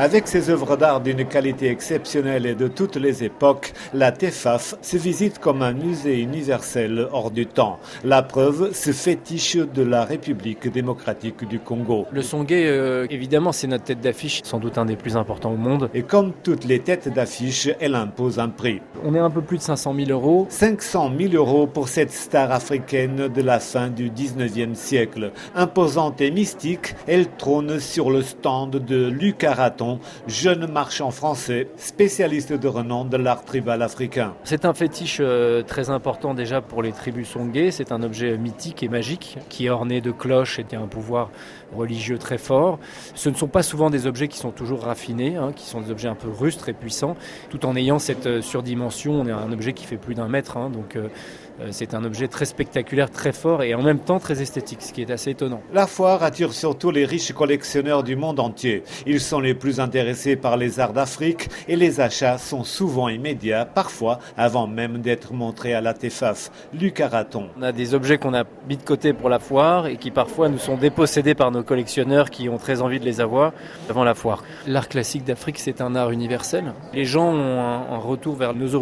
Avec ses œuvres d'art d'une qualité exceptionnelle et de toutes les époques, la TEFAF se visite comme un musée universel hors du temps. La preuve, ce fétiche de la République démocratique du Congo. Le Songé, euh, évidemment, c'est notre tête d'affiche, sans doute un des plus importants au monde. Et comme toutes les têtes d'affiche, elle impose un prix. On est un peu plus de 500 000 euros. 500 000 euros pour cette star africaine de la fin du 19e siècle. Imposante et mystique, elle trône sur le stand de Luc Araton, jeune marchand français, spécialiste de renom de l'art tribal africain. C'est un fétiche euh, très important déjà pour les tribus Songé. C'est un objet mythique et magique qui est orné de cloches et qui a un pouvoir religieux très fort. Ce ne sont pas souvent des objets qui sont toujours raffinés, hein, qui sont des objets un peu rustres et puissants, tout en ayant cette euh, On est un objet qui fait plus d'un mètre, hein, donc euh, euh, c'est un objet très spectaculaire, très fort et en même temps très esthétique, ce qui est assez étonnant. La foire attire surtout les riches collectionneurs du monde entier. Ils sont les plus intéressés par les arts d'Afrique et les achats sont souvent immédiats, parfois avant même d'être montrés à la TEFAF. Luc Araton. On a des objets qu'on a mis de côté pour la foire et qui parfois nous sont dépossédés par nos collectionneurs qui ont très envie de les avoir avant la foire. L'art classique d'Afrique, c'est un art universel. Les gens ont un, retour vers nos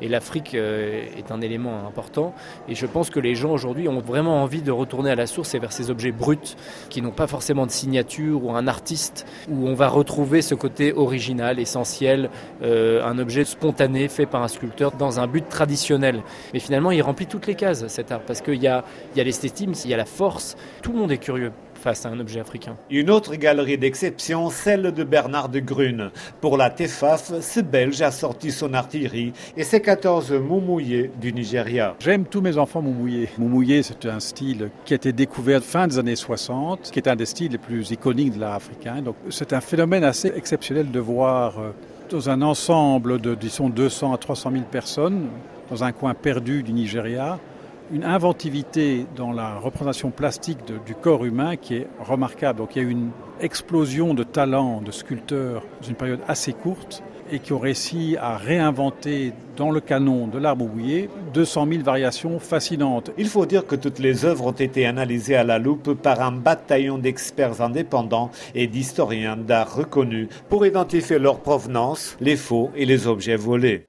et l'Afrique euh, est un élément important. Et je pense que les gens aujourd'hui ont vraiment envie de retourner à la source et vers ces objets bruts qui n'ont pas forcément de signature ou un artiste où on va retrouver ce côté original, essentiel, euh, un objet spontané fait par un sculpteur dans un but traditionnel. Mais finalement, il remplit toutes les cases cet art parce qu'il y a, y a l'esthétisme, il y a la force. Tout le monde est curieux face à un objet africain. Une autre galerie d'exception, celle de Bernard de Grune. Pour la TEFAF, ce Belge a sorti son artillerie et ses 14 moumouillés du Nigeria. J'aime tous mes enfants moumouillés. Moumouillé, c'est un style qui a été découvert fin des années 60, qui est un des styles les plus iconiques de l'art africain. Donc c'est un phénomène assez exceptionnel de voir euh, dans un ensemble de, disons, 200 à 300 000 personnes, dans un coin perdu du Nigeria, une inventivité dans la représentation plastique du corps humain qui est remarquable. Donc il y a une explosion de talents de sculpteurs dans une période assez courte et qui ont réussi à réinventer dans le canon de l'arbre bouillé 200 000 variations fascinantes. Il faut dire que toutes les œuvres ont été analysées à la loupe par un bataillon d'experts indépendants et d'historiens d'art reconnus pour identifier leur provenance, les faux et les objets volés.